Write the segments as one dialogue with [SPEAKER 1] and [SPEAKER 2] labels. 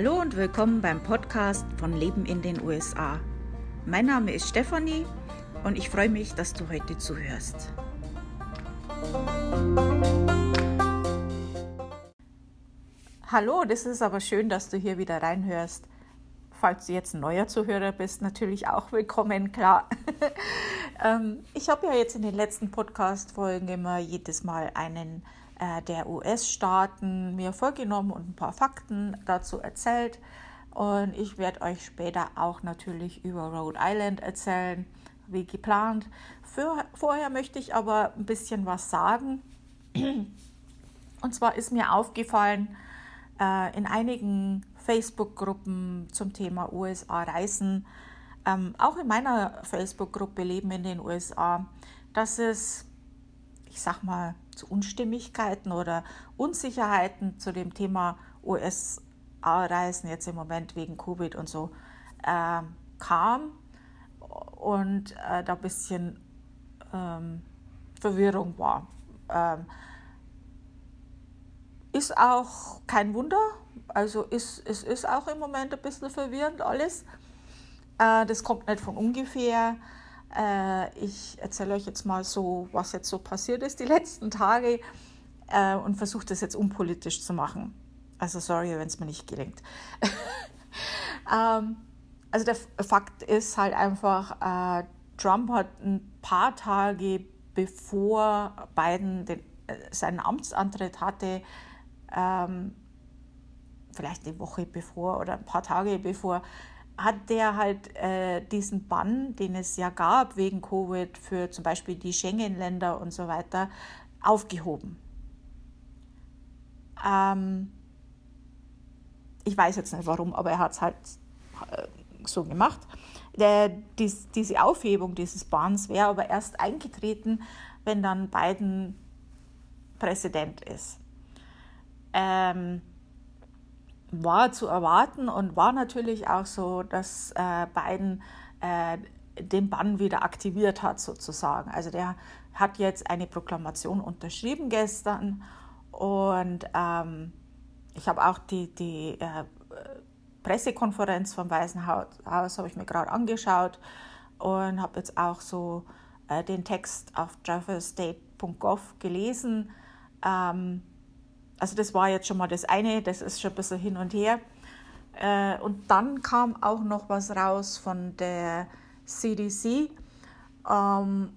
[SPEAKER 1] Hallo und willkommen beim Podcast von Leben in den USA. Mein Name ist Stefanie und ich freue mich, dass du heute zuhörst. Hallo, das ist aber schön, dass du hier wieder reinhörst. Falls du jetzt ein neuer Zuhörer bist, natürlich auch willkommen, klar. Ähm, ich habe ja jetzt in den letzten Podcast-Folgen immer jedes Mal einen der US-Staaten mir vorgenommen und ein paar Fakten dazu erzählt. Und ich werde euch später auch natürlich über Rhode Island erzählen, wie geplant. Für, vorher möchte ich aber ein bisschen was sagen. Und zwar ist mir aufgefallen, äh, in einigen Facebook-Gruppen zum Thema USA-Reisen, ähm, auch in meiner Facebook-Gruppe Leben in den USA, dass es, ich sag mal, zu Unstimmigkeiten oder Unsicherheiten zu dem Thema USA-Reisen jetzt im Moment wegen Covid und so äh, kam und äh, da ein bisschen ähm, Verwirrung war. Ähm, ist auch kein Wunder, also ist, es ist auch im Moment ein bisschen verwirrend alles. Äh, das kommt nicht von ungefähr. Äh, ich erzähle euch jetzt mal so, was jetzt so passiert ist die letzten Tage äh, und versuche das jetzt unpolitisch zu machen. Also sorry, wenn es mir nicht gelingt. ähm, also der Fakt ist halt einfach, äh, Trump hat ein paar Tage bevor Biden den, seinen Amtsantritt hatte, ähm, vielleicht eine Woche bevor oder ein paar Tage bevor, hat der halt äh, diesen Bann, den es ja gab wegen Covid für zum Beispiel die Schengen-Länder und so weiter, aufgehoben. Ähm, ich weiß jetzt nicht warum, aber er hat es halt äh, so gemacht. Der, dies, diese Aufhebung dieses Banns wäre aber erst eingetreten, wenn dann Biden Präsident ist. Ähm, war zu erwarten und war natürlich auch so, dass äh, Biden äh, den Bann wieder aktiviert hat, sozusagen. Also der hat jetzt eine Proklamation unterschrieben gestern und ähm, ich habe auch die, die äh, Pressekonferenz vom Weißen Haus habe ich mir gerade angeschaut und habe jetzt auch so äh, den Text auf travelstate.gov gelesen. Ähm, also das war jetzt schon mal das eine, das ist schon ein bisschen hin und her. Äh, und dann kam auch noch was raus von der CDC. Ähm,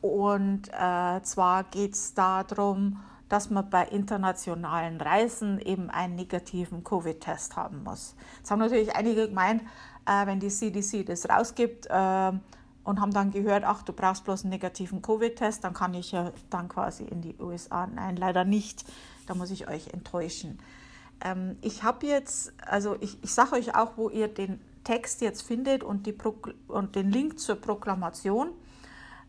[SPEAKER 1] und äh, zwar geht es darum, dass man bei internationalen Reisen eben einen negativen Covid-Test haben muss. Jetzt haben natürlich einige gemeint, äh, wenn die CDC das rausgibt äh, und haben dann gehört, ach, du brauchst bloß einen negativen Covid-Test, dann kann ich ja dann quasi in die USA. Nein, leider nicht. Da muss ich euch enttäuschen. Ähm, ich habe jetzt, also ich, ich sage euch auch, wo ihr den Text jetzt findet und, die und den Link zur Proklamation.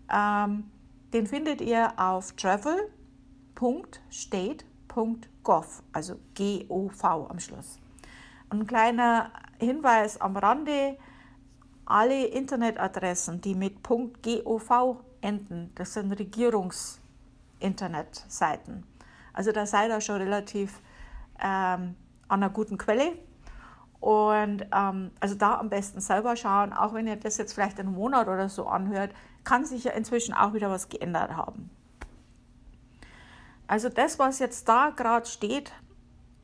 [SPEAKER 1] Ähm, den findet ihr auf travel.state.gov, also G-O-V am Schluss. Ein kleiner Hinweis am Rande, alle Internetadressen, die mit .gov enden, das sind Regierungsinternetseiten. Also da seid ihr schon relativ ähm, an einer guten Quelle. Und ähm, also da am besten selber schauen, auch wenn ihr das jetzt vielleicht in einem Monat oder so anhört, kann sich ja inzwischen auch wieder was geändert haben. Also das, was jetzt da gerade steht,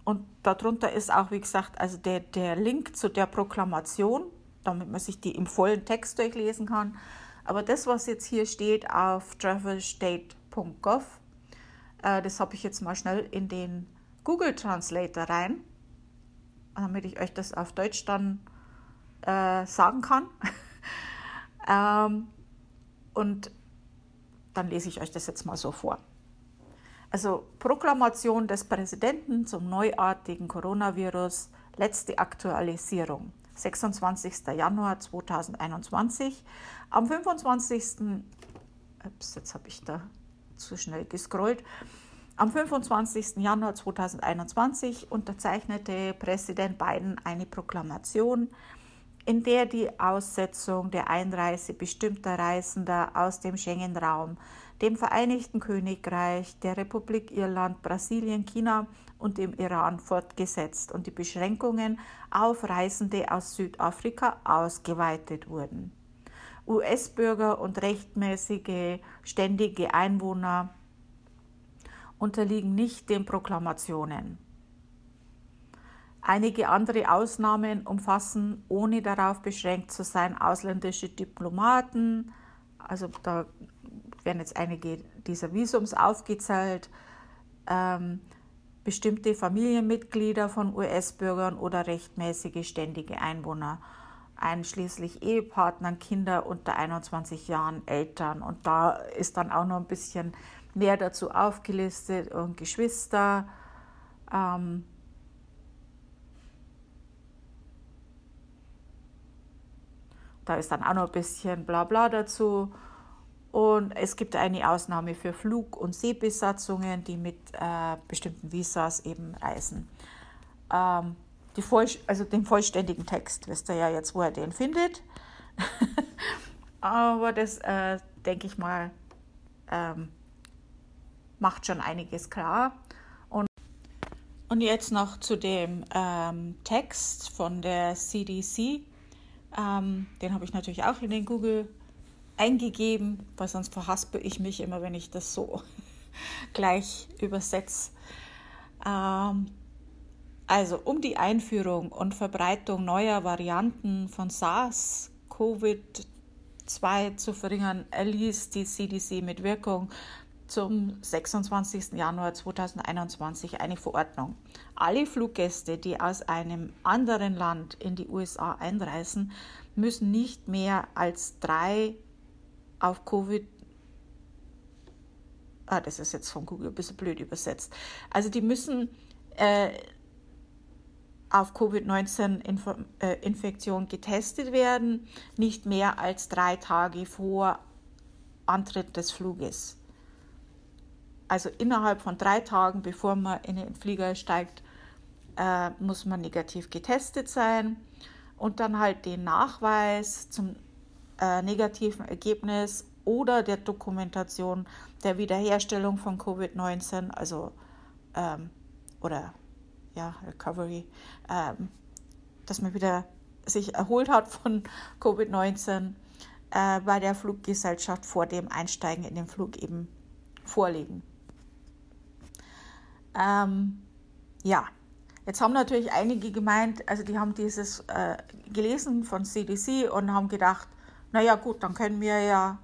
[SPEAKER 1] und darunter ist auch, wie gesagt, also der, der Link zu der Proklamation, damit man sich die im vollen Text durchlesen kann. Aber das, was jetzt hier steht auf travelstate.gov, das habe ich jetzt mal schnell in den Google Translator rein, damit ich euch das auf Deutsch dann äh, sagen kann. ähm, und dann lese ich euch das jetzt mal so vor. Also Proklamation des Präsidenten zum neuartigen Coronavirus, letzte Aktualisierung, 26. Januar 2021. Am 25. Ups, jetzt habe ich da zu schnell gescrollt. Am 25. Januar 2021 unterzeichnete Präsident Biden eine Proklamation, in der die Aussetzung der Einreise bestimmter Reisender aus dem Schengen-Raum dem Vereinigten Königreich, der Republik Irland, Brasilien, China und dem Iran fortgesetzt und die Beschränkungen auf Reisende aus Südafrika ausgeweitet wurden. US-Bürger und rechtmäßige ständige Einwohner unterliegen nicht den Proklamationen. Einige andere Ausnahmen umfassen, ohne darauf beschränkt zu sein, ausländische Diplomaten, also da werden jetzt einige dieser Visums aufgezählt, ähm, bestimmte Familienmitglieder von US-Bürgern oder rechtmäßige ständige Einwohner, einschließlich Ehepartnern, Kinder unter 21 Jahren, Eltern. Und da ist dann auch noch ein bisschen mehr dazu aufgelistet und Geschwister. Ähm, Da ist dann auch noch ein bisschen Blabla dazu. Und es gibt eine Ausnahme für Flug- und Seebesatzungen, die mit äh, bestimmten Visas eben reisen. Ähm, die Voll also den vollständigen Text wisst ihr ja jetzt, wo ihr den findet. Aber das, äh, denke ich mal, ähm, macht schon einiges klar. Und, und jetzt noch zu dem ähm, Text von der CDC. Ähm, den habe ich natürlich auch in den Google eingegeben, weil sonst verhaspel ich mich immer, wenn ich das so gleich übersetze. Ähm, also um die Einführung und Verbreitung neuer Varianten von SARS-CoV-2 zu verringern, erließ die CDC mit Wirkung zum 26. Januar 2021 eine Verordnung. Alle Fluggäste, die aus einem anderen Land in die USA einreisen, müssen nicht mehr als drei auf Covid Ah, das ist jetzt von Google ein bisschen blöd übersetzt. Also die müssen äh, auf Covid-19-Infektion äh, getestet werden, nicht mehr als drei Tage vor Antritt des Fluges. Also innerhalb von drei Tagen, bevor man in den Flieger steigt, äh, muss man negativ getestet sein und dann halt den Nachweis zum äh, negativen Ergebnis oder der Dokumentation der Wiederherstellung von Covid-19, also ähm, oder ja, Recovery, ähm, dass man wieder sich erholt hat von Covid-19 äh, bei der Fluggesellschaft vor dem Einsteigen in den Flug eben vorlegen. Ähm, ja, jetzt haben natürlich einige gemeint, also die haben dieses äh, gelesen von CDC und haben gedacht, naja gut, dann können wir ja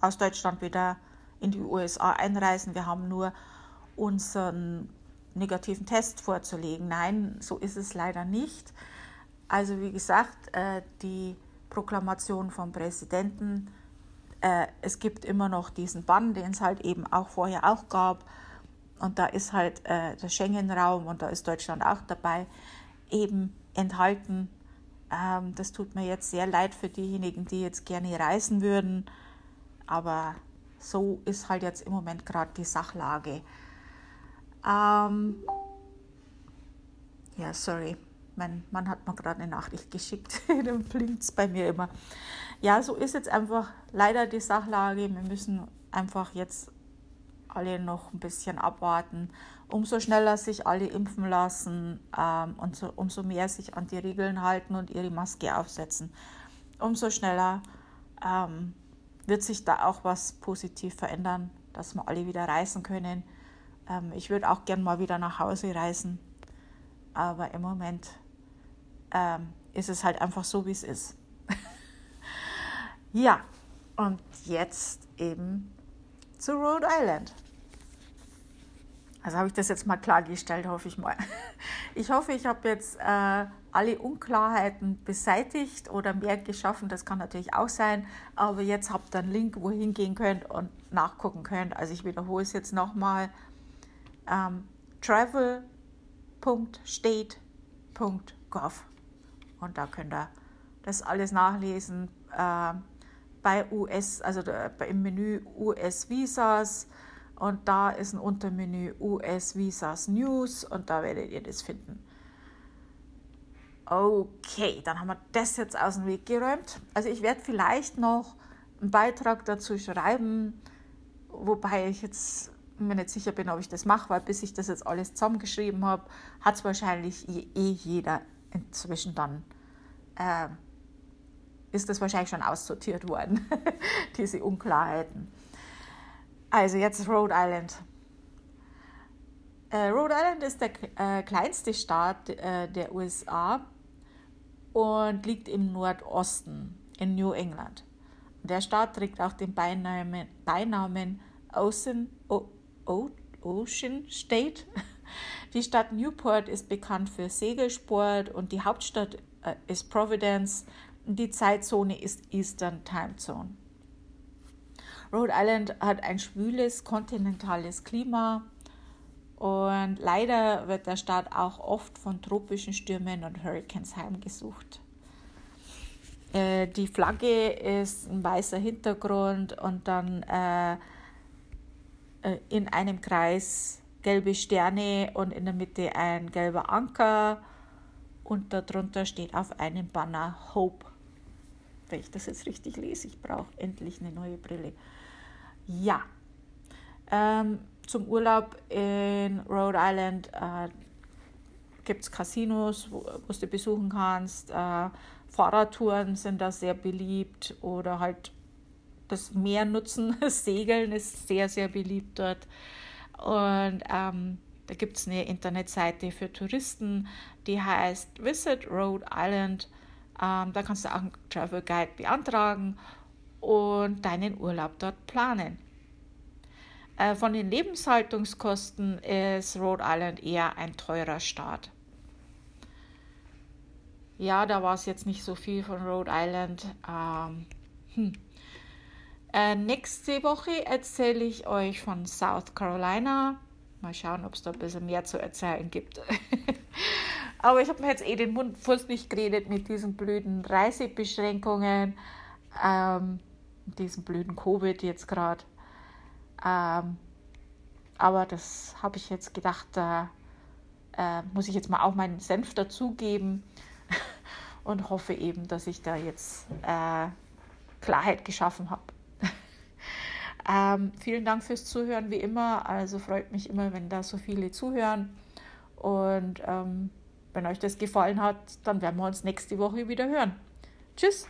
[SPEAKER 1] aus Deutschland wieder in die USA einreisen. Wir haben nur unseren negativen Test vorzulegen. Nein, so ist es leider nicht. Also wie gesagt, äh, die Proklamation vom Präsidenten, äh, es gibt immer noch diesen Bann, den es halt eben auch vorher auch gab und da ist halt äh, der Schengen-Raum und da ist Deutschland auch dabei, eben enthalten. Ähm, das tut mir jetzt sehr leid für diejenigen, die jetzt gerne reisen würden, aber so ist halt jetzt im Moment gerade die Sachlage. Ähm, ja, sorry, mein Mann hat mir gerade eine Nachricht geschickt, dann blinkt es bei mir immer. Ja, so ist jetzt einfach leider die Sachlage. Wir müssen einfach jetzt alle noch ein bisschen abwarten. Umso schneller sich alle impfen lassen ähm, und so, umso mehr sich an die Regeln halten und ihre Maske aufsetzen, umso schneller ähm, wird sich da auch was positiv verändern, dass wir alle wieder reisen können. Ähm, ich würde auch gern mal wieder nach Hause reisen, aber im Moment ähm, ist es halt einfach so, wie es ist. ja, und jetzt eben zu Rhode Island. Also habe ich das jetzt mal klargestellt, hoffe ich mal. Ich hoffe, ich habe jetzt äh, alle Unklarheiten beseitigt oder mehr geschaffen. Das kann natürlich auch sein. Aber jetzt habt ihr einen Link, wo ihr hingehen könnt und nachgucken könnt. Also ich wiederhole es jetzt nochmal. Ähm, travel.state.gov und da könnt ihr das alles nachlesen. Äh, bei US, also im Menü US Visas und da ist ein Untermenü US Visas News und da werdet ihr das finden. Okay, dann haben wir das jetzt aus dem Weg geräumt. Also ich werde vielleicht noch einen Beitrag dazu schreiben, wobei ich jetzt mir nicht sicher bin, ob ich das mache, weil bis ich das jetzt alles zusammengeschrieben habe, hat es wahrscheinlich eh jeder inzwischen dann, äh, ist das wahrscheinlich schon aussortiert worden, diese Unklarheiten. Also jetzt Rhode Island. Äh, Rhode Island ist der äh, kleinste Staat äh, der USA und liegt im Nordosten in New England. Der Staat trägt auch den Beinamen, Beinamen Ocean, Ocean State. Die Stadt Newport ist bekannt für Segelsport und die Hauptstadt äh, ist Providence. Die Zeitzone ist Eastern Time Zone. Rhode Island hat ein schwüles kontinentales Klima und leider wird der Staat auch oft von tropischen Stürmen und Hurricanes heimgesucht. Äh, die Flagge ist ein weißer Hintergrund und dann äh, in einem Kreis gelbe Sterne und in der Mitte ein gelber Anker und darunter steht auf einem Banner Hope. Wenn ich das jetzt richtig lese, ich brauche endlich eine neue Brille. Ja, ähm, zum Urlaub in Rhode Island äh, gibt es Casinos, wo, wo du besuchen kannst. Äh, Fahrradtouren sind da sehr beliebt oder halt das Meer nutzen. Segeln ist sehr, sehr beliebt dort. Und ähm, da gibt es eine Internetseite für Touristen, die heißt Visit Rhode Island. Ähm, da kannst du auch einen Travel Guide beantragen und deinen Urlaub dort planen. Äh, von den Lebenshaltungskosten ist Rhode Island eher ein teurer Staat. Ja, da war es jetzt nicht so viel von Rhode Island. Ähm, hm. Äh, nächste Woche erzähle ich euch von South Carolina. Mal schauen, ob es da ein bisschen mehr zu erzählen gibt. Aber ich habe mir jetzt eh den Mund fußlich geredet mit diesen blöden Reisebeschränkungen, ähm, diesem blöden Covid jetzt gerade. Ähm, aber das habe ich jetzt gedacht, da äh, muss ich jetzt mal auch meinen Senf dazugeben und hoffe eben, dass ich da jetzt äh, Klarheit geschaffen habe. Ähm, vielen Dank fürs Zuhören, wie immer. Also freut mich immer, wenn da so viele zuhören. Und ähm, wenn euch das gefallen hat, dann werden wir uns nächste Woche wieder hören. Tschüss!